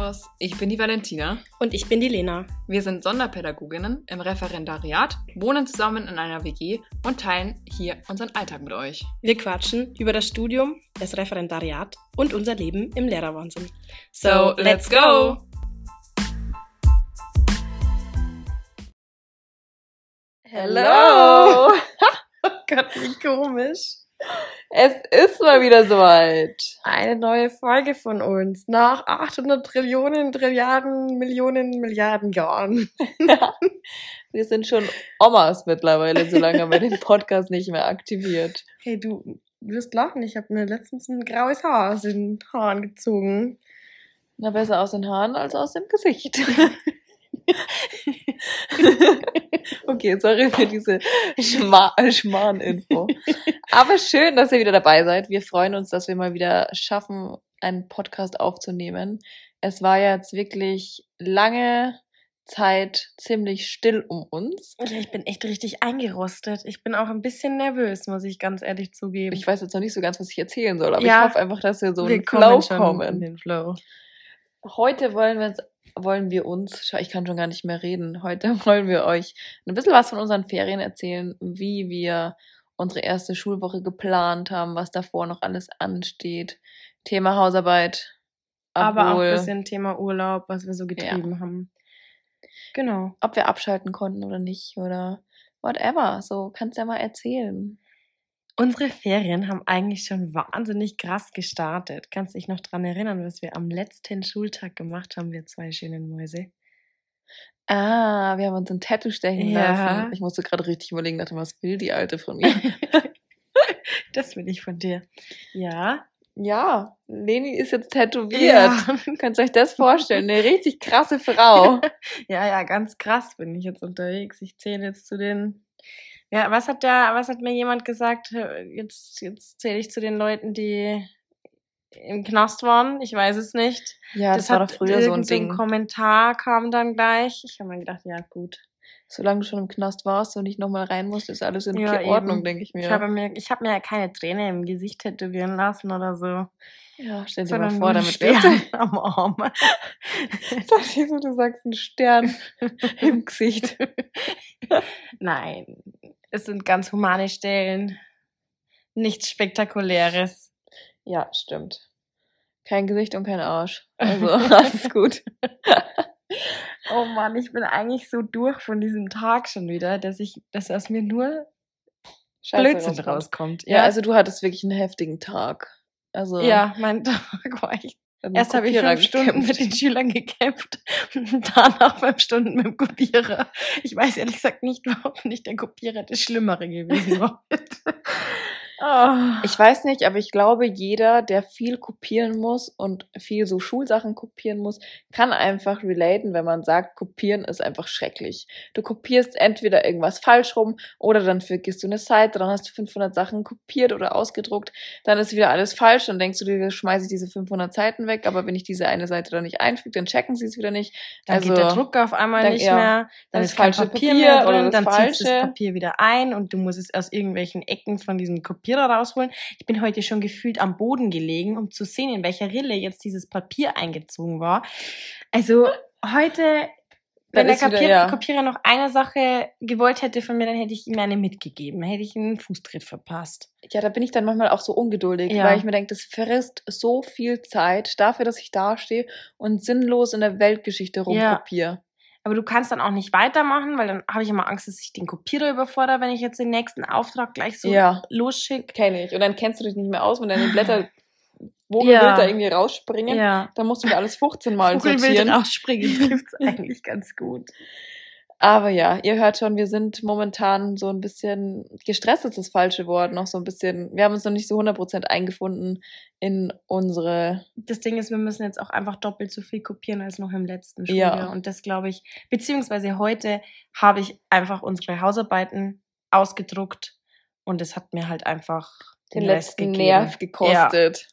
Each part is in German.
Servus, ich bin die Valentina. Und ich bin die Lena. Wir sind Sonderpädagoginnen im Referendariat, wohnen zusammen in einer WG und teilen hier unseren Alltag mit euch. Wir quatschen über das Studium, das Referendariat und unser Leben im Lehrerwahnsinn. So, let's go! Hello! oh Gott, wie komisch. Es ist mal wieder soweit. Eine neue Folge von uns nach 800 Trillionen, Trilliarden, Millionen, Milliarden Jahren. Wir sind schon Omas mittlerweile, solange haben wir den Podcast nicht mehr aktiviert. Hey, du wirst lachen, ich habe mir letztens ein graues Haar aus den Haaren gezogen. Na, besser aus den Haaren als aus dem Gesicht. okay, sorry für diese Schma Schmarrn-Info. Aber schön, dass ihr wieder dabei seid. Wir freuen uns, dass wir mal wieder schaffen, einen Podcast aufzunehmen. Es war jetzt wirklich lange Zeit ziemlich still um uns. Ja, ich bin echt richtig eingerostet. Ich bin auch ein bisschen nervös, muss ich ganz ehrlich zugeben. Ich weiß jetzt noch nicht so ganz, was ich erzählen soll, aber Ja, ich hoffe einfach, dass wir so in wir den Flow kommen. in den Flow. Heute wollen wir uns, wollen wir uns, schau, ich kann schon gar nicht mehr reden. Heute wollen wir euch ein bisschen was von unseren Ferien erzählen, wie wir unsere erste Schulwoche geplant haben, was davor noch alles ansteht. Thema Hausarbeit. Aber auch ein obwohl- bisschen Thema Urlaub, was wir so getrieben haben. Genau. ob wir abschalten konnten oder nicht oder whatever. So kannst ja mal erzählen. Unsere Ferien haben eigentlich schon wahnsinnig krass gestartet. Kannst dich noch dran erinnern, was wir am letzten Schultag gemacht haben, wir zwei schönen Mäuse? Ah, wir haben uns ein Tattoo stechen Ja. lassen. Ich musste gerade richtig überlegen, dachte, was will die Alte von mir? das will ich von dir. Ja. ja, Leni ist jetzt tätowiert. Ja. Könnt ihr euch das vorstellen? Eine richtig krasse Frau. ja, ja, ganz krass bin ich jetzt unterwegs. Ich zähle jetzt zu den. Ja, was hat da, was hat mir jemand gesagt? Jetzt, jetzt zähle ich zu den Leuten, die im Knast waren. Ich weiß es nicht. Ja, das, war doch früher so ein Ding. Kommentar kam dann gleich. Ich habe mir gedacht, ja gut. Solange du schon im Knast warst und nicht nochmal rein musst, ist alles in Ja, Ordnung, denke ich mir. Ich habe mir, ich habe mir ja keine Träne im Gesicht tätowieren lassen oder so. ja, stell dir mal vor, damit wärst Stern am Arm. Ich dachte so, du sagst einen Stern im Gesicht. Nein, es sind ganz humane Stellen. Nichts Spektakuläres. Ja, stimmt. Kein Gesicht und kein Arsch. Also, alles gut. Oh Mann, ich bin eigentlich so durch von diesem Tag schon wieder, dass ich, dass aus mir nur Scheiße Blödsinn rauskommt. rauskommt. Ja, also du hattest wirklich einen heftigen Tag. Also, ja, mein Tag war echt. Erst habe ich fünf Stunden gekämpft. mit den Schülern gekämpft und danach fünf Stunden mit dem Kopierer. Ich weiß ehrlich gesagt nicht, warum nicht der Kopierer das Schlimmere gewesen war. Oh. Ich weiß nicht, aber ich glaube, jeder, der viel kopieren muss und viel so Schulsachen kopieren muss, kann einfach relaten, wenn man sagt, kopieren ist einfach schrecklich. Du kopierst entweder irgendwas falsch rum oder dann vergisst du eine Seite, dann hast du 500 Sachen kopiert oder ausgedruckt, dann ist wieder alles falsch, dann denkst du dir, schmeiße ich diese 500 Seiten weg, aber wenn ich diese eine Seite dann nicht einfüge, dann checken sie es wieder nicht. Dann also, geht der Druck auf einmal dann- nicht ja. mehr, dann Dann ist falsche Papier, Papier oder drin, das dann ziehst du das Falsche. Papier wieder ein und du musst es aus irgendwelchen Ecken von diesem Kopierer rausholen. Ich bin heute schon gefühlt am Boden gelegen, um zu sehen, in welcher Rille jetzt dieses Papier eingezogen war. Also heute, wenn Dann der ist wieder, Kapier ja. Kopierer noch eine Sache gewollt hätte von mir, dann hätte ich ihm eine mitgegeben, hätte ich ihm einen Fußtritt verpasst. Ja, da bin ich dann manchmal auch so ungeduldig, Ja. weil ich mir denke, das frisst so viel Zeit dafür, dass ich dastehe und sinnlos in der Weltgeschichte Ja. Aber du kannst dann auch nicht weitermachen, weil dann habe ich immer Angst, dass ich den Kopierer überfordere, wenn ich jetzt den nächsten Auftrag gleich so Ja. losschicke. Kenne ich. Und dann kennst du dich nicht mehr aus, wenn deine Blätter Ja. Vogelwild da irgendwie rausspringen. Ja. Dann musst du mir alles 15 Mal sortieren. rausspringen trifft's eigentlich ganz gut. Aber ja, ihr hört schon, wir sind momentan so ein bisschen, gestresst ist das falsche Wort, noch so ein bisschen, wir haben uns noch nicht so 100% eingefunden in unsere, Das Ding ist, wir müssen jetzt auch einfach doppelt so viel kopieren als noch im letzten Ja. Schuljahr. Und das glaube ich, beziehungsweise heute habe ich einfach unsere Hausarbeiten ausgedruckt und es hat mir halt einfach den Rest letzten. Nerv gekostet.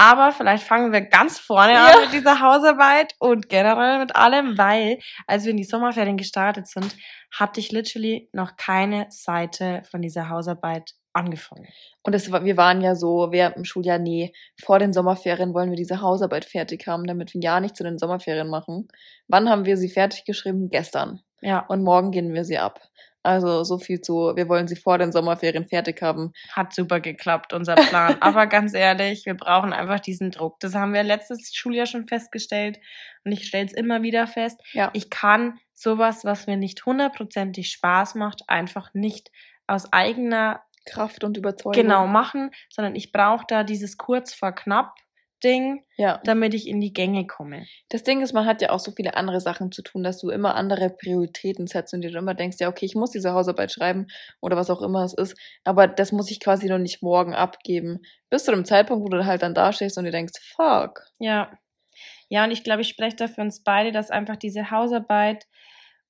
Aber vielleicht fangen wir ganz vorne Ja. an mit dieser Hausarbeit und generell mit allem, weil als wir in die Sommerferien gestartet sind, hatte ich literally noch keine Seite von dieser Hausarbeit angefangen. Und war, wir waren ja so während dem Schuljahr, nee, vor den Sommerferien wollen wir diese Hausarbeit fertig haben, damit wir ja nicht zu den Sommerferien machen. Wann haben wir sie fertig geschrieben? Gestern. Ja, Und morgen gehen wir sie ab. Also so viel zu, wir wollen sie vor den Sommerferien fertig haben. hat super geklappt, unser Plan. Aber ganz ehrlich, wir brauchen einfach diesen Druck. Das haben wir letztes Schuljahr schon festgestellt und ich stelle es immer wieder fest. Ja. Ich kann sowas, was mir nicht hundertprozentig Spaß macht, einfach nicht aus eigener Kraft und Überzeugung. genau machen, sondern ich brauche da dieses kurz vor knapp Ding, Ja. damit ich in die Gänge komme. Das Ding ist, man hat ja auch so viele andere Sachen zu tun, dass du immer andere Prioritäten setzt und dir dann immer denkst, ja, okay, ich muss diese Hausarbeit schreiben oder was auch immer es ist, aber das muss ich quasi noch nicht morgen abgeben. Bis zu dem Zeitpunkt, wo du halt dann da stehst und dir denkst, fuck. Ja. Ja, und ich glaube, ich spreche da für uns beide, dass einfach diese Hausarbeit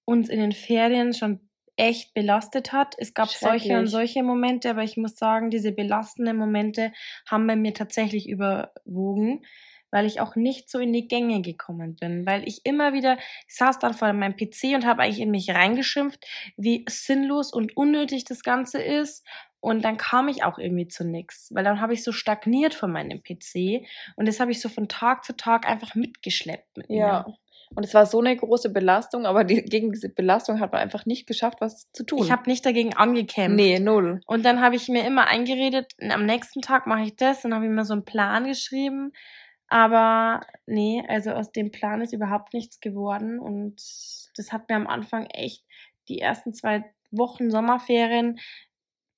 uns in den Ferien schon echt belastet hat. Es gab solche und solche Momente, aber ich muss sagen, diese belastenden Momente haben bei mir tatsächlich überwogen, weil ich auch nicht so in die Gänge gekommen bin, weil ich immer wieder ich saß dann vor meinem PC und habe eigentlich in mich reingeschimpft, wie sinnlos und unnötig das Ganze ist. Und dann kam ich auch irgendwie zu nichts, weil dann habe ich so stagniert vor meinem PC und das habe ich so von Tag zu Tag einfach mitgeschleppt mit Ja. Und es war so eine große Belastung, aber die, gegen diese Belastung hat man einfach nicht geschafft, was zu tun. Ich habe nicht dagegen angekämpft. Nee, null. Und dann habe ich mir immer eingeredet, am nächsten Tag mache ich das, dann habe ich mir so einen Plan geschrieben. Aber nee, also aus dem Plan ist überhaupt nichts geworden. Und das hat mir am Anfang echt die ersten zwei Wochen Sommerferien,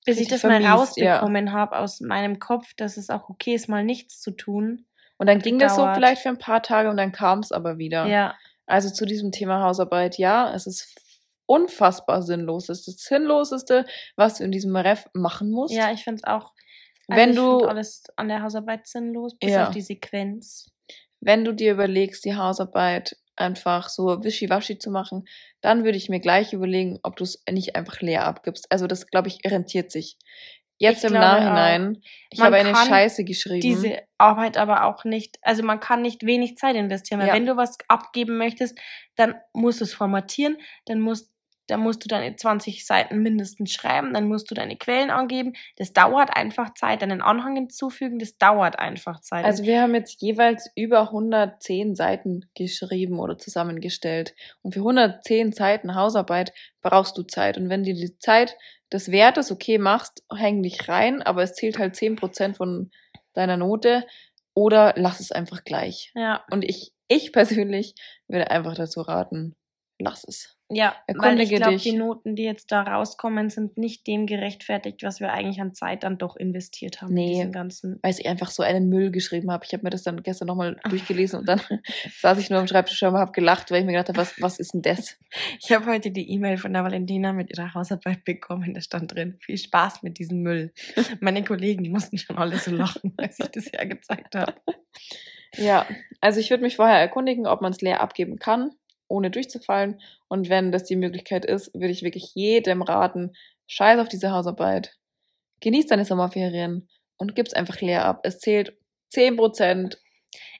bis ich das mal vermiest, ja. rausbekommen habe aus meinem Kopf, dass es auch okay ist, mal nichts zu tun. Und dann ging das so vielleicht für ein paar Tage und dann kam es aber wieder. Ja, Also zu diesem Thema Hausarbeit, ja, es ist unfassbar sinnlos. Es ist das Sinnloseste, was du in diesem Ref machen musst. ja, ich finde es auch. Wenn ich du- alles an der Hausarbeit sinnlos, bis Ja. auf die Sequenz. Wenn du dir überlegst, die Hausarbeit einfach so wischiwaschi zu machen, dann würde ich mir gleich überlegen, ob du es nicht einfach leer abgibst. Also das, glaube ich, rentiert sich. Jetzt Ich im Nachhinein, ich Man habe eine Scheiße geschrieben. diese Arbeit aber auch nicht, also man kann nicht wenig Zeit investieren, weil Ja. wenn du was abgeben möchtest, dann musst du es formatieren, dann musst, dann musst du deine 20 Seiten mindestens schreiben, dann musst du deine Quellen angeben. Das dauert einfach Zeit, deinen Anhang hinzufügen, das dauert einfach Zeit. Also wir haben jetzt jeweils über 110 Seiten geschrieben oder zusammengestellt. Und für 110 Seiten Hausarbeit brauchst du Zeit. Und wenn dir die Zeit des Wertes okay machst, häng dich rein, aber es zählt halt 10% von deiner Note oder lass es einfach gleich. ja, Und ich, ich persönlich würde einfach dazu raten, lass es. Ja, weil ich glaube, die Noten, die jetzt da rauskommen, sind nicht dem gerechtfertigt, was wir eigentlich an Zeit dann doch investiert haben. Nee. ganzen Weil ich einfach so einen Müll geschrieben habe. Ich habe mir das dann gestern nochmal durchgelesen und dann saß ich nur am Schreibtisch und habe gelacht, weil ich mir gedacht habe, was, was ist denn das? Ich habe heute die E-Mail von der Valentina mit ihrer Hausarbeit bekommen. Da stand drin, viel Spaß mit diesem Müll. Meine Kollegen die mussten schon alle so lachen, als ich das hergezeigt habe. Ja, also ich würde mich vorher erkundigen, ob man es leer abgeben kann, ohne durchzufallen. Und wenn das die Möglichkeit ist, würde ich wirklich jedem raten, scheiß auf diese Hausarbeit, genieß deine Sommerferien und gib's einfach leer ab. Es zählt 10%.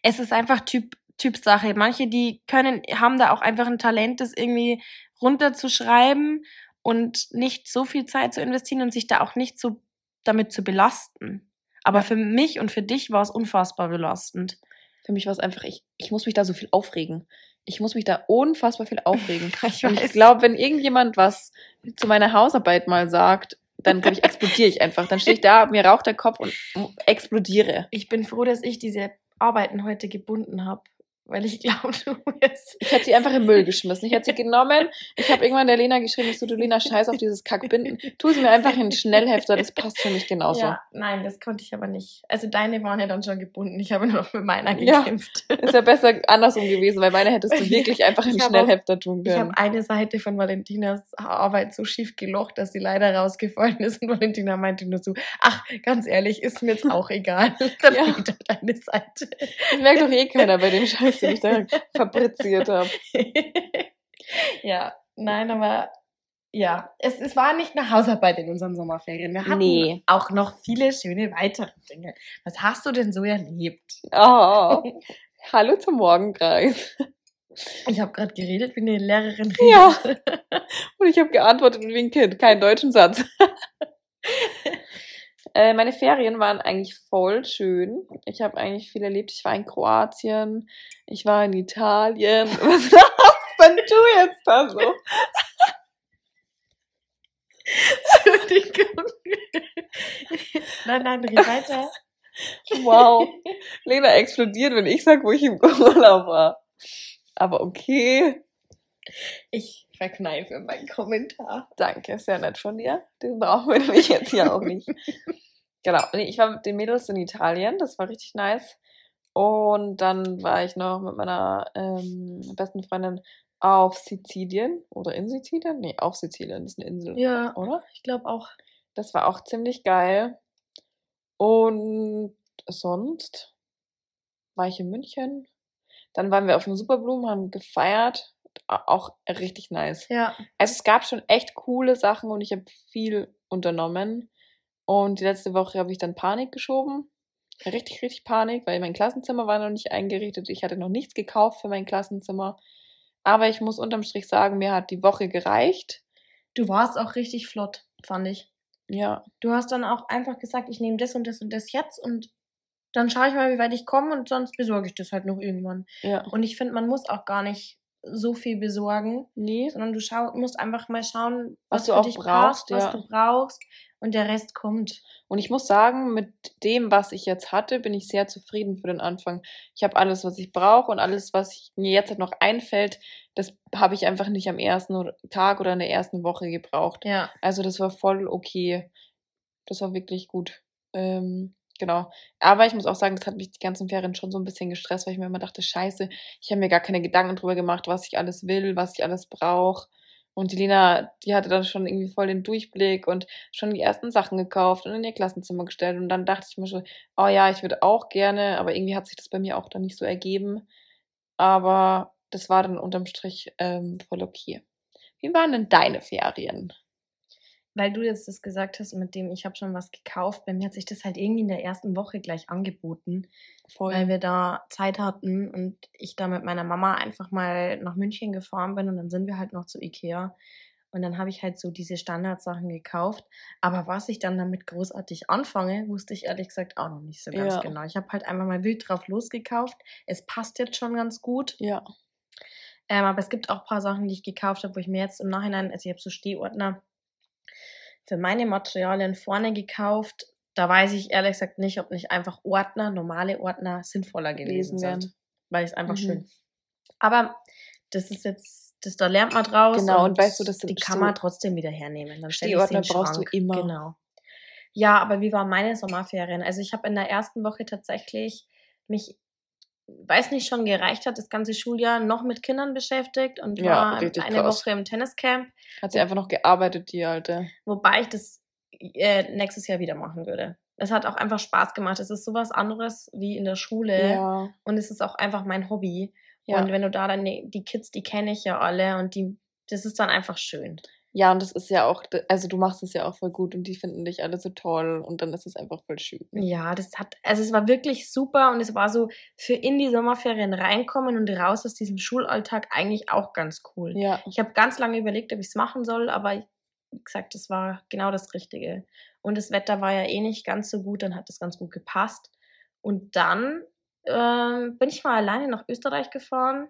Es ist einfach Typ, Typsache. Manche, die können, haben da auch einfach ein Talent, das irgendwie runterzuschreiben und nicht so viel Zeit zu investieren und sich da auch nicht so damit zu belasten. Aber für mich und für dich war es unfassbar belastend. Für mich war es einfach, ich, ich muss mich da so viel aufregen. Ich muss mich da unfassbar viel aufregen. Ich Und ich glaube, wenn irgendjemand was zu meiner Hausarbeit mal sagt, dann glaube ich, explodiere ich einfach. Dann stehe ich da, mir raucht der Kopf und explodiere. Ich bin froh, dass ich diese Arbeiten heute gebunden habe, weil ich glaube, du wirst Ich hätte sie einfach im Müll geschmissen. Ich hätte sie genommen. Ich habe irgendwann der Lena geschrieben, ich so, du Lena, scheiß auf dieses Kackbinden. Tu sie mir einfach in den Schnellhefter, das passt für mich genauso. Ja, nein, das konnte ich aber nicht. Also deine waren ja dann schon gebunden. Ich habe nur noch mit meiner Ja. gekämpft. Ist ja besser andersrum gewesen, weil meine hättest du wirklich einfach in Ich Schnellhefter tun Ich können. habe eine Seite von Valentinas Arbeit so schief gelocht, dass sie leider rausgefallen ist. Und Valentina meinte nur so, ach, ganz ehrlich, ist mir jetzt auch egal. Dann Ja. wieder deine Seite. Das merkt doch eh keiner bei dem Scheiß, den ich da fabriziert habe. ja, nein, aber ja, es, es war nicht eine Hausarbeit in unseren Sommerferien. Wir hatten Nee. auch noch viele schöne weitere Dinge. Was hast du denn so erlebt? Oh. Hallo zum Morgenkreis. Ich habe gerade geredet wie eine Lehrerin. Ja. redet. Und ich habe geantwortet wie ein Kind, keinen deutschen Satz. Äh, meine Ferien waren eigentlich voll schön. Ich habe eigentlich viel erlebt. Ich war in Kroatien, ich war in Italien. Was denn du jetzt da so? Entschuldigung. nein, nein, red weiter. Wow. Lena explodiert, wenn ich sag, wo ich im Urlaub war. Aber okay. Ich verkneife meinen Kommentar. Danke, sehr nett von dir. Den brauchen wir nämlich jetzt hier auch nicht. Genau. Nee, ich war mit den Mädels in Italien. Das war richtig nice. Und dann war ich noch mit meiner ähm, besten Freundin auf Sizilien. Oder in Sizilien? Nee, auf Sizilien. Das ist eine Insel. Ja, Oder? ich glaube auch. Das war auch ziemlich geil. Und sonst war ich in München. Dann waren wir auf dem Superblumen, haben gefeiert. Auch richtig nice. Ja. Also es gab schon echt coole Sachen und ich habe viel unternommen. Und die letzte Woche habe ich dann Panik geschoben. Richtig, richtig Panik, weil mein Klassenzimmer war noch nicht eingerichtet. Ich hatte noch nichts gekauft für mein Klassenzimmer. Aber ich muss unterm Strich sagen, mir hat die Woche gereicht. Du warst auch richtig flott, fand ich. Ja, Du hast dann auch einfach gesagt, ich nehme das und das und das jetzt und dann schaue ich mal, wie weit ich komme und sonst besorge ich das halt noch irgendwann. ja. Und ich finde, man muss auch gar nicht so viel besorgen, Nee. sondern du schau, musst einfach mal schauen, Was was, du für auch dich brauchst, passt, was ja. du brauchst und der Rest kommt. Und ich muss sagen, mit dem, was ich jetzt hatte, bin ich sehr zufrieden für den Anfang. Ich habe alles, was ich brauche und alles, was mir jetzt halt noch einfällt, das habe ich einfach nicht am ersten Tag oder in der ersten Woche gebraucht. Ja. Also das war voll okay. Das war wirklich gut. Ähm, genau. Aber ich muss auch sagen, das hat mich die ganzen Ferien schon so ein bisschen gestresst, weil ich mir immer dachte, scheiße, ich habe mir gar keine Gedanken drüber gemacht, was ich alles will, was ich alles brauche. Und die Lena, die hatte dann schon irgendwie voll den Durchblick und schon die ersten Sachen gekauft und in ihr Klassenzimmer gestellt. Und dann dachte ich mir schon, oh ja, ich würde auch gerne, aber irgendwie hat sich das bei mir auch dann nicht so ergeben. Aber das war dann unterm Strich ähm, voll okay. Wie waren denn deine Ferien? Weil du jetzt das gesagt hast, mit dem ich habe schon was gekauft, bei mir hat sich das halt irgendwie in der ersten Woche gleich angeboten, Voll. weil wir da Zeit hatten und ich da mit meiner Mama einfach mal nach München gefahren bin und dann sind wir halt noch zu Ikea und dann habe ich halt so diese Standardsachen gekauft, aber was ich dann damit großartig anfange, wusste ich ehrlich gesagt auch noch nicht so ganz Ja. genau. Ich habe halt einfach mal wild drauf losgekauft. Es passt jetzt schon ganz gut, Ja. ähm, aber es gibt auch ein paar Sachen, die ich gekauft habe, wo ich mir jetzt im Nachhinein, also ich habe so Stehordner für meine Materialien vorne gekauft. Da weiß ich ehrlich gesagt nicht, ob nicht einfach Ordner, normale Ordner sinnvoller gewesen sind. Weil ich es einfach Mhm. schön. Aber das ist jetzt, das da lernt man draus. Genau, und weißt du, das die kann man trotzdem wieder hernehmen. Dann Stehordner den brauchst du immer. Genau. Ja, aber wie waren meine Sommerferien? Also ich habe in der ersten Woche tatsächlich mich, weiß nicht, schon gereicht hat, das ganze Schuljahr noch mit Kindern beschäftigt und Ja, war eine krass. Woche im Tenniscamp, Hat sie einfach noch gearbeitet, die alte. wobei ich das äh, nächstes Jahr wieder machen würde. Es hat auch einfach Spaß gemacht. Es ist sowas anderes wie in der Schule Ja. und es ist auch einfach mein Hobby. Ja. Und wenn du da dann die die Kids, die kenne ich ja alle und die, das ist dann einfach schön. Ja, und das ist ja auch, also du machst es ja auch voll gut und die finden dich alle so toll und dann ist es einfach voll schön. Ja, das hat, also es war wirklich super und es war so für in die Sommerferien reinkommen und raus aus diesem Schulalltag eigentlich auch ganz cool. Ja. Ich habe ganz lange überlegt, ob ich es machen soll, aber wie gesagt, das war genau das Richtige. Und das Wetter war ja eh nicht ganz so gut, dann hat das ganz gut gepasst. Und dann ähm, bin ich mal alleine nach Österreich gefahren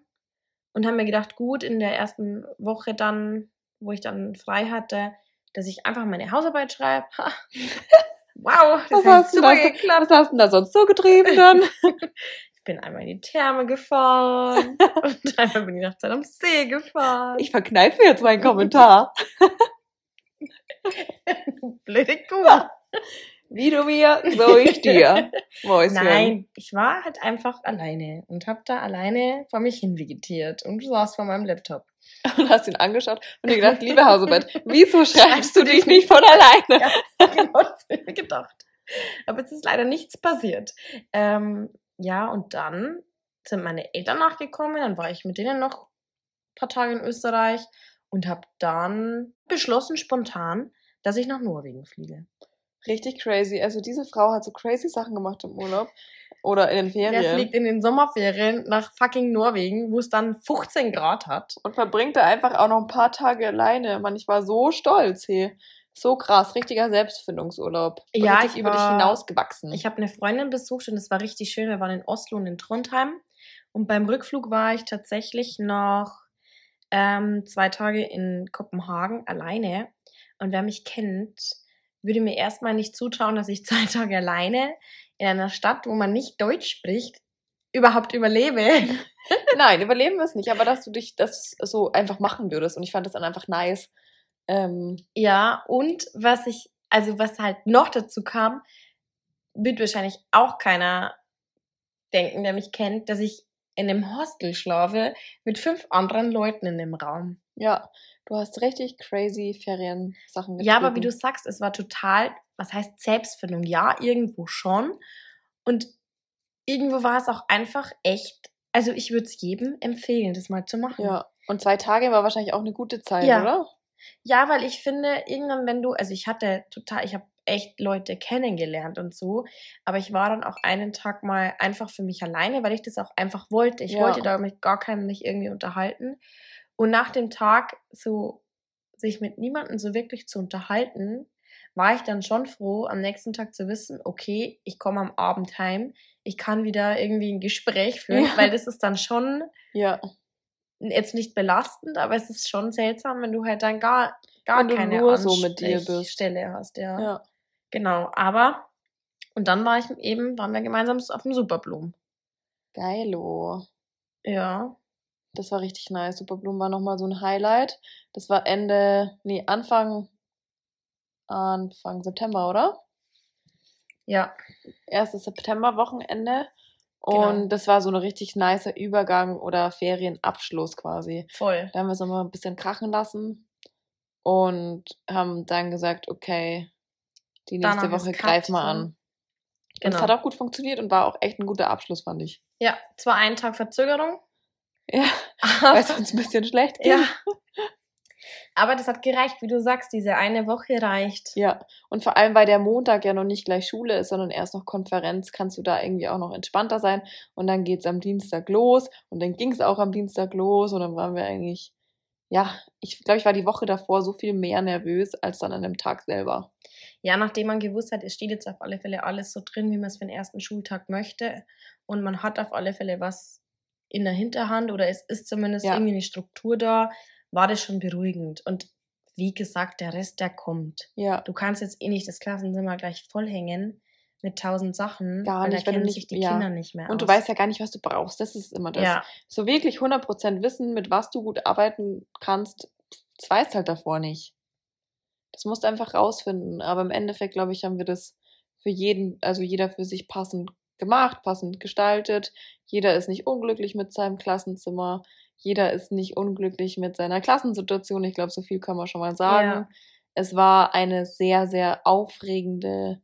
und habe mir gedacht, gut, in der ersten Woche dann, wo ich dann frei hatte, dass ich einfach meine Hausarbeit schreibe. Wow, das Was hat du super da, geklappt. was hast du denn da sonst so getrieben dann? Ich bin einmal in die Therme gefahren und einmal bin ich nach Zeit am See gefahren. Ich verkneife jetzt meinen Kommentar. Blöde Kuh. Wie du mir, so ich dir. Mäuschen. Nein, ich war halt einfach alleine und habe da alleine vor mich hin vegetiert und saß vor meinem Laptop. Und hast ihn angeschaut und dir gedacht, liebe Hausarbeit, wieso schreibst du dich nicht von alleine? Ja, genau, das habe ich mir gedacht. Aber es ist leider nichts passiert. Ähm, ja, und dann sind meine Eltern nachgekommen, dann war ich mit denen noch ein paar Tage in Österreich und habe dann beschlossen, spontan, dass ich nach Norwegen fliege. Richtig crazy. Also diese Frau hat so crazy Sachen gemacht im Urlaub. Oder in den Ferien. fliegt in den Sommerferien nach fucking Norwegen, wo es dann 15 Grad hat? Und verbringt da einfach auch noch ein paar Tage alleine. Mann, ich war so stolz, hey. So krass, richtiger Selbstfindungsurlaub. Ja, richtig ich über dich war- hinausgewachsen. Ich habe eine Freundin besucht und es war richtig schön. Wir waren in Oslo und in Trondheim. Und beim Rückflug war ich tatsächlich noch ähm, zwei Tage in Kopenhagen alleine. Und wer mich kennt, würde mir erstmal nicht zutrauen, dass ich zwei Tage alleine in einer Stadt, wo man nicht Deutsch spricht, überhaupt überlebe. Nein, überleben wir es nicht, aber dass du dich das so einfach machen würdest. Und ich fand das dann einfach nice. Ähm, Ja, und was ich, also was halt noch dazu kam, wird wahrscheinlich auch keiner denken, der mich kennt, dass ich in einem Hostel schlafe mit fünf anderen Leuten in dem Raum. ja, du hast richtig crazy Feriensachen Ja, aber wie getrieben. du sagst, es war total, was heißt Selbstfindung? Ja, irgendwo schon. Und irgendwo war es auch einfach echt. Also ich würde es jedem empfehlen, das mal zu machen. Ja, und zwei Tage war wahrscheinlich auch eine gute Zeit, Ja. oder? Ja, weil ich finde, irgendwann, wenn du, also ich hatte total, ich habe echt Leute kennengelernt und so, aber ich war dann auch einen Tag mal einfach für mich alleine, weil ich das auch einfach wollte. Ich Ja. wollte da mit gar keinem mich irgendwie unterhalten. Und nach dem Tag so sich mit niemandem so wirklich zu unterhalten, war ich dann schon froh, am nächsten Tag zu wissen, okay, ich komme am Abend heim, ich kann wieder irgendwie ein Gespräch führen, Ja. weil das ist dann schon Ja. jetzt nicht belastend, aber es ist schon seltsam, wenn du halt dann gar, gar keine nur so mit dir bist. Ansprechstelle hast, ja. Ja. Genau, aber und dann war ich eben, waren wir gemeinsam auf dem Superblumen. Geilo. Ja. Das war richtig nice. Superblumen war nochmal so ein Highlight. Das war Ende, nee, Anfang, Anfang September, oder? Ja. Erstes September-Wochenende. Genau. Und das war so ein richtig nicer Übergang oder Ferienabschluss quasi. Voll. Da haben wir es nochmal ein bisschen krachen lassen und haben dann gesagt, okay, die nächste Danach Woche wir so. an. Und Genau. es hat auch gut funktioniert und war auch echt ein guter Abschluss, fand ich. Ja, zwar einen Tag Verzögerung. Ja, weil es uns ein bisschen schlecht ging. ja. Aber das hat gereicht, wie du sagst, diese eine Woche reicht. Ja, und vor allem, weil der Montag ja noch nicht gleich Schule ist, sondern erst noch Konferenz, kannst du da irgendwie auch noch entspannter sein. Und dann geht's am Dienstag los und dann ging's auch am Dienstag los und dann waren wir eigentlich, ja, ich glaube, ich war die Woche davor so viel mehr nervös als dann an dem Tag selber. Ja, nachdem man gewusst hat, es steht jetzt auf alle Fälle alles so drin, wie man es für den ersten Schultag möchte. Und man hat auf alle Fälle was in der Hinterhand oder es ist zumindest Ja. irgendwie eine Struktur da, war das schon beruhigend. Und wie gesagt, der Rest, der kommt. Ja, Du kannst jetzt eh nicht das Klassenzimmer gleich vollhängen mit tausend Sachen, Gar weil nicht, da wenn du nicht- sich die ja. Kinder nicht mehr und du aus. weißt ja gar nicht, was du brauchst. Das ist immer das. ja, So wirklich 100% wissen, mit was du gut arbeiten kannst, das weißt halt davor nicht. Das musst du einfach rausfinden. Aber im Endeffekt, glaube ich, haben wir das für jeden, also jeder für sich passend gemacht, passend gestaltet. Jeder ist nicht unglücklich mit seinem Klassenzimmer. Jeder ist nicht unglücklich mit seiner Klassensituation. Ich glaube, so viel kann man schon mal sagen. Ja. Es war eine sehr, sehr aufregende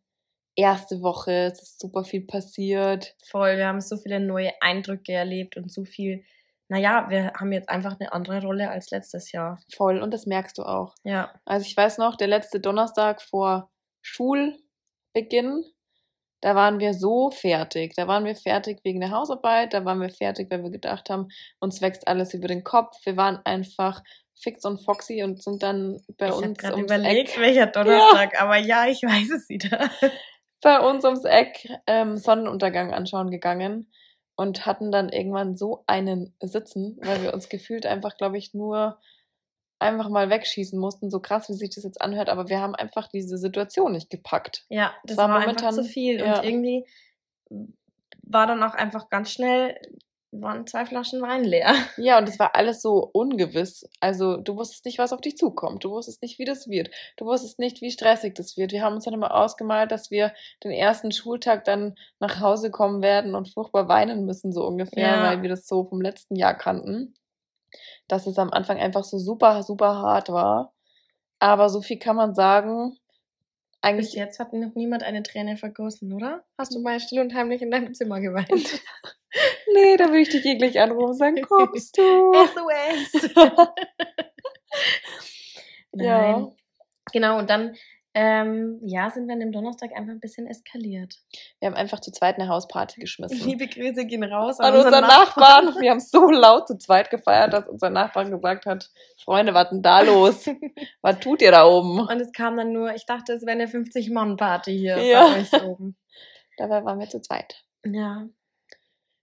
erste Woche. Es ist super viel passiert. voll. Wir haben so viele neue Eindrücke erlebt und so viel. Naja, wir haben jetzt einfach eine andere Rolle als letztes Jahr. Voll. Und das merkst du auch. Ja, Also ich weiß noch, der letzte Donnerstag vor Schulbeginn, da waren wir so fertig. Da waren wir fertig wegen der Hausarbeit, da waren wir fertig, weil wir gedacht haben, uns wächst alles über den Kopf. Wir waren einfach fix und foxy und sind dann bei ich uns gerade ums überlegt, Eck, welcher Donnerstag, aber ja, ich weiß es wieder. bei uns ums Eck ähm, Sonnenuntergang anschauen gegangen und hatten dann irgendwann so einen Sitzen, weil wir uns gefühlt einfach, glaube ich, nur einfach mal wegschießen mussten, so krass, wie sich das jetzt anhört, aber wir haben einfach diese Situation nicht gepackt. Ja, das war war, einfach momentan- zu viel. ja. Und irgendwie war dann auch einfach ganz schnell, waren zwei Flaschen Wein leer. Ja, und es war alles so ungewiss. Also du wusstest nicht, was auf dich zukommt. Du wusstest nicht, wie das wird. Du wusstest nicht, wie stressig das wird. Wir haben uns dann immer ausgemalt, dass wir den ersten Schultag dann nach Hause kommen werden und furchtbar weinen müssen, so ungefähr, Ja. weil wir das so vom letzten Jahr kannten. Dass es am Anfang einfach so super, super hart war. Aber so viel kann man sagen. Bis Eigentlich jetzt hat noch niemand eine Träne vergossen, oder? Hast du mal still und heimlich in deinem Zimmer geweint? Nee, da will ich dich jeglich anrufen und sagen, kommst du? SOS! Ja. Genau, und dann Ähm, ja, sind wir an dem Donnerstag einfach ein bisschen eskaliert. Wir haben einfach zu zweit eine Hausparty geschmissen. Liebe Grüße gehen raus An unseren Nachbarn. Wir haben so laut zu zweit gefeiert, dass unser Nachbar gesagt hat, Freunde, was denn da los? was tut ihr da oben? Und es kam dann nur, ich dachte, es wäre eine 50-Mann-Party hier Ja. bei euch oben. Dabei waren wir zu zweit. Ja.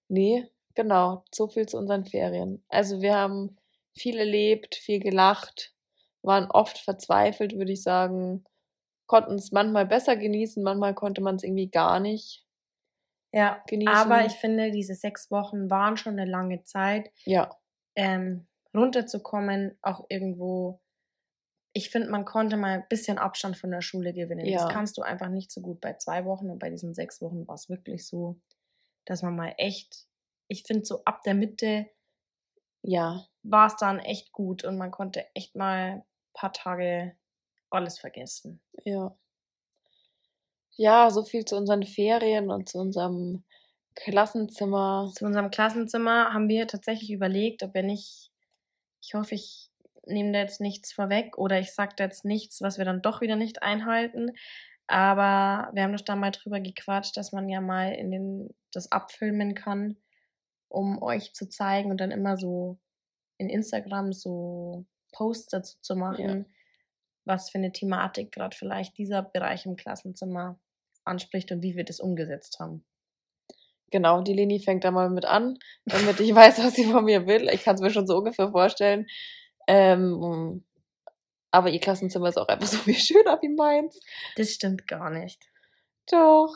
Nee, genau. So viel zu unseren Ferien. Also wir haben viel erlebt, viel gelacht, waren oft verzweifelt, würde ich sagen. Konnten es manchmal besser genießen, manchmal konnte man es irgendwie gar nicht Ja, genießen. aber ich finde, diese sechs Wochen waren schon eine lange Zeit, ja, ähm, runterzukommen, auch irgendwo. Ich finde, man konnte mal ein bisschen Abstand von der Schule gewinnen. Ja. Das kannst du einfach nicht so gut bei zwei Wochen und bei diesen sechs Wochen war es wirklich so, dass man mal echt, ich finde, so ab der Mitte ja, war es dann echt gut und man konnte echt mal ein paar Tage alles vergessen. ja. Ja, so viel zu unseren Ferien und zu unserem Klassenzimmer. Zu unserem Klassenzimmer haben wir tatsächlich überlegt, ob wir nicht, ich hoffe, ich nehme da jetzt nichts vorweg oder ich sage da jetzt nichts, was wir dann doch wieder nicht einhalten. Aber wir haben doch da mal drüber gequatscht, dass man ja mal in den, das abfilmen kann, um euch zu zeigen und dann immer so in Instagram so Posts dazu zu machen, was für eine Thematik gerade vielleicht dieser Bereich im Klassenzimmer anspricht und wie wir das umgesetzt haben. Genau, die Leni fängt da mal mit an, damit ich weiß, was sie von mir will. Ich kann es mir schon so ungefähr vorstellen. Ähm, aber ihr Klassenzimmer ist auch einfach so viel schöner wie meins. Das stimmt gar nicht. Doch.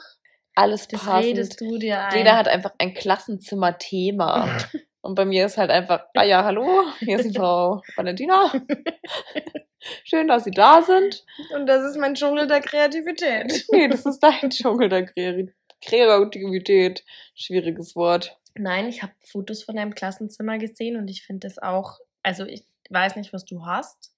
Alles Das passend. redest du dir ein. Jeder hat einfach ein Klassenzimmer-Thema. Und bei mir ist halt einfach, ah ja, hallo, hier ist die Frau Valentina. Schön, dass Sie da sind. Und das ist mein Dschungel der Kreativität. Nee, das ist dein Dschungel der Kreativität. Schwieriges Wort. Nein, ich habe Fotos von deinem Klassenzimmer gesehen und ich finde das auch, also ich weiß nicht, was du hast.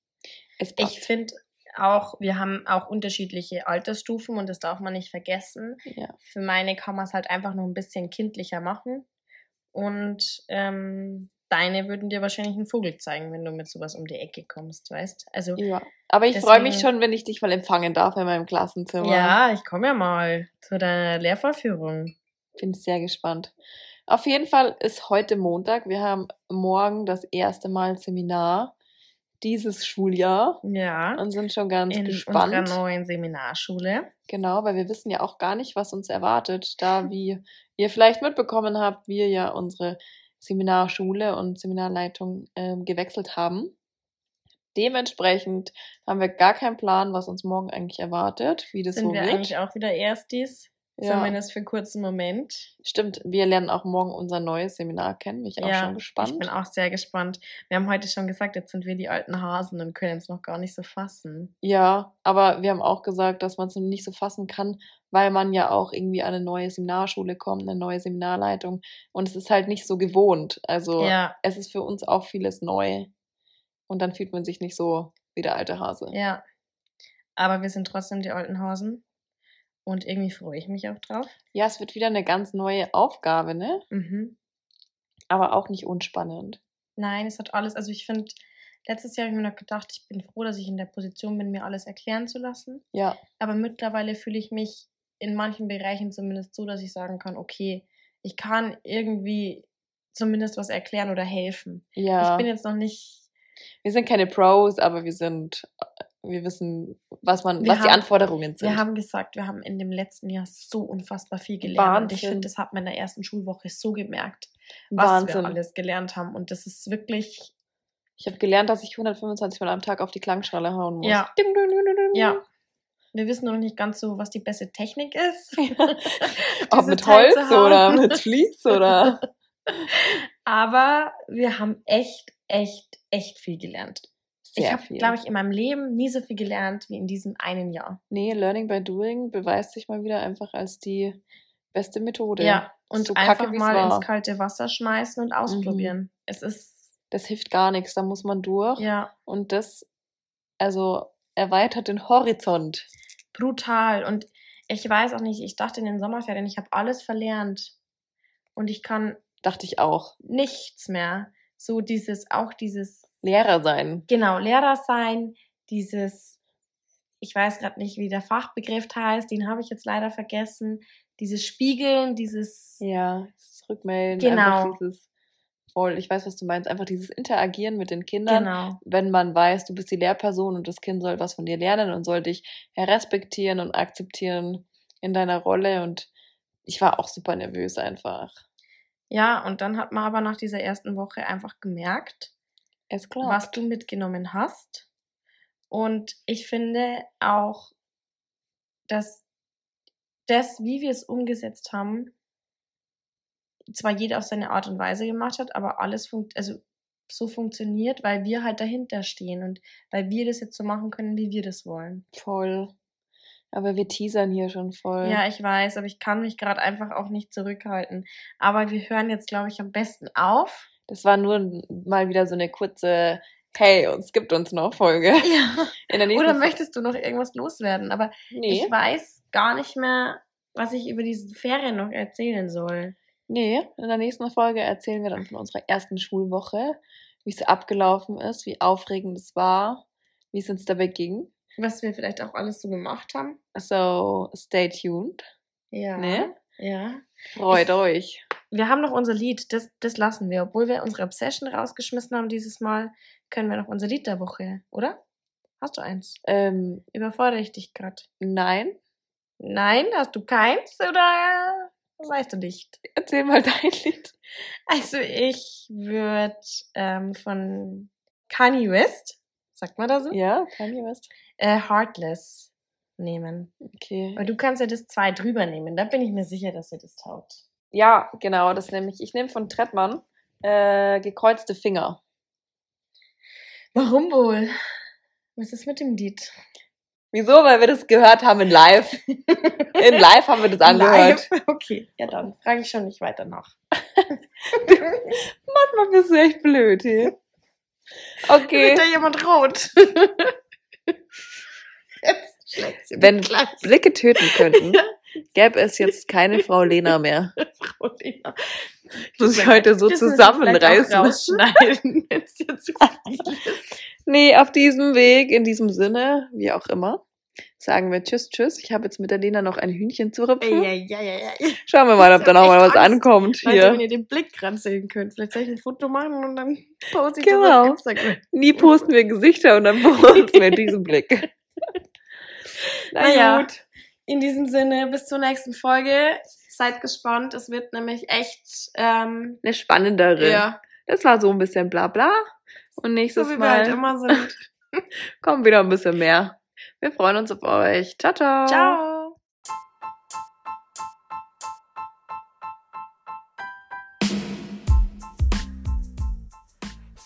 Ich finde auch, wir haben auch unterschiedliche Altersstufen und das darf man nicht vergessen. Ja. Für meine kann man es halt einfach noch ein bisschen kindlicher machen. Und ähm, deine würden dir wahrscheinlich einen Vogel zeigen, wenn du mit sowas um die Ecke kommst, weißt? Also ja. Aber ich freue mich schon, wenn ich dich mal empfangen darf in meinem Klassenzimmer. ja, ich komme ja mal zu deiner Lehrvorführung. Bin sehr gespannt. Auf jeden Fall ist heute Montag. Wir haben morgen das erste Mal Seminar dieses Schuljahr Ja. und sind schon ganz in gespannt. unserer neuen Seminarschule. Genau, weil wir wissen ja auch gar nicht, was uns erwartet, da wie ihr vielleicht mitbekommen habt, wir ja unsere Seminarschule und Seminarleitung ähm, gewechselt haben. Dementsprechend haben wir gar keinen Plan, was uns morgen eigentlich erwartet, wie das Sind so wir wird. eigentlich auch wieder Erstis? Ja. Zumindest für einen kurzen Moment. Stimmt, wir lernen auch morgen unser neues Seminar kennen. Bin ich auch schon gespannt. Ich bin auch sehr gespannt. Wir haben heute schon gesagt, jetzt sind wir die alten Hasen und können es noch gar nicht so fassen. Ja, aber wir haben auch gesagt, dass man es nicht so fassen kann, weil man ja auch irgendwie an eine neue Seminarschule kommt, eine neue Seminarleitung. Und es ist halt nicht so gewohnt. Also Ja, es ist für uns auch vieles neu. Und dann fühlt man sich nicht so wie der alte Hase. ja. Aber wir sind trotzdem die alten Hasen. Und irgendwie freue ich mich auch drauf. Ja, es wird wieder eine ganz neue Aufgabe, ne? Mhm. Aber auch nicht unspannend. Nein, es hat alles, also ich finde, letztes Jahr habe ich mir noch gedacht, ich bin froh, dass ich in der Position bin, mir alles erklären zu lassen. Ja, Aber mittlerweile fühle ich mich in manchen Bereichen zumindest so, dass ich sagen kann, okay, ich kann irgendwie zumindest was erklären oder helfen. ja. Ich bin jetzt noch nicht, wir sind keine Pros, aber wir sind, wir wissen, was man, Wir was die haben- Anforderungen sind. wir haben gesagt, wir haben in dem letzten Jahr so unfassbar viel gelernt. Und ich Wahnsinn. finde, das hat man in der ersten Schulwoche so gemerkt, was Wahnsinn. wir alles gelernt haben. Und das ist wirklich, Ich habe gelernt, dass ich 125 Mal am Tag auf die Klangschale hauen muss. Ja. Ding, ding, ding, ja. Wir wissen noch nicht ganz so, was die beste Technik ist. Ob mit Holz oder mit Vlies oder. Aber wir haben echt, echt, echt viel gelernt. Ich Sehr habe, viel. glaube ich, in meinem Leben nie so viel gelernt wie in diesem einen Jahr. Nee, Learning by Doing beweist sich mal wieder einfach als die beste Methode. Ja, und so einfach kacke, mal war. ins kalte Wasser schmeißen und ausprobieren. Es ist, Das hilft gar nichts, da muss man durch. ja, Und das, also, erweitert den Horizont. brutal. Und ich weiß auch nicht, ich dachte in den Sommerferien, ich habe alles verlernt. Und ich kann Dachte ich auch. nichts mehr. So dieses, auch dieses, Lehrer sein. genau, Lehrer sein, dieses ich weiß gerade nicht, wie der Fachbegriff heißt, den habe ich jetzt leider vergessen. Dieses Spiegeln, dieses Ja, das Rückmelden, Genau. dieses voll, ich weiß, was du meinst, einfach dieses Interagieren mit den Kindern, genau. wenn man weiß, du bist die Lehrperson und das Kind soll was von dir lernen und soll dich respektieren und akzeptieren in deiner Rolle und ich war auch super nervös einfach. Ja, und dann hat man aber nach dieser ersten Woche einfach gemerkt. Was du mitgenommen hast. Und ich finde auch, dass das, wie wir es umgesetzt haben, zwar jeder auf seine Art und Weise gemacht hat, aber alles funkt, also so funktioniert, weil wir halt dahinter stehen und weil wir das jetzt so machen können, wie wir das wollen. Voll. Aber wir teasern hier schon voll. Ja, ich weiß, aber ich kann mich gerade einfach auch nicht zurückhalten. Aber wir hören jetzt, glaube ich, am besten auf. Das war nur mal wieder so eine kurze Hey, uns gibt uns noch Folge. Ja. Oder möchtest du noch irgendwas loswerden? Aber Nee. ich weiß gar nicht mehr, was ich über diese Ferien noch erzählen soll. Nee, in der nächsten Folge erzählen wir dann von unserer ersten Schulwoche, wie es abgelaufen ist, wie aufregend es war, wie es uns dabei ging. Was wir vielleicht auch alles so gemacht haben. So, stay tuned. Ja. Ne? Ja. Freut euch. Wir haben noch unser Lied, das, das lassen wir. Obwohl wir unsere Obsession rausgeschmissen haben dieses Mal, können wir noch unser Lied der Woche, oder? Hast du eins? Ähm, Überfordere ich dich gerade? nein, Nein, hast du keins oder weißt du nicht? erzähl mal dein Lied. Also ich würde ähm, von Kanye West, sagt man da so, Ja, Kanye West. äh, Heartless nehmen. Okay. Weil du kannst ja das zwei drüber nehmen. Da bin ich mir sicher, dass ihr das taugt. Ja, genau, das nehme ich. Ich nehme von Trettmann äh, gekreuzte Finger. Warum wohl? Was ist mit dem Lied? Wieso? Weil wir das gehört haben in live. In live haben wir das angehört. Live? Okay, ja dann frage ich schon nicht weiter nach. Manchmal bist du echt blöd hier. Okay. Wird da jemand rot? Wenn. Blicke töten könnten, gäbe es jetzt keine Frau Lena mehr. Muss ich heute so zusammenreißen. Nee, auf diesem Weg, in diesem Sinne, wie auch immer, sagen wir Tschüss, Tschüss. Ich habe jetzt mit der Lena noch ein Hühnchen zu rüpfen. Ja, ja, ja. Schauen wir mal, ob da noch mal was Angst. ankommt Leute, wenn hier. ihr den Blick gerade sehen könnt, vielleicht soll ich ein Foto machen und dann poste ich Genau. das auf Instagram. Nie posten wir Gesichter und dann posten wir diesen Blick. Na Naja. gut. In diesem Sinne, bis zur nächsten Folge. Seid gespannt, es wird nämlich echt, ähm, Eine spannendere. ja, Das war so ein bisschen bla bla. Und nächstes so wie wir halt Mal immer sind. kommt wieder ein bisschen mehr. Wir freuen uns auf euch. Ciao, ciao. Ciao.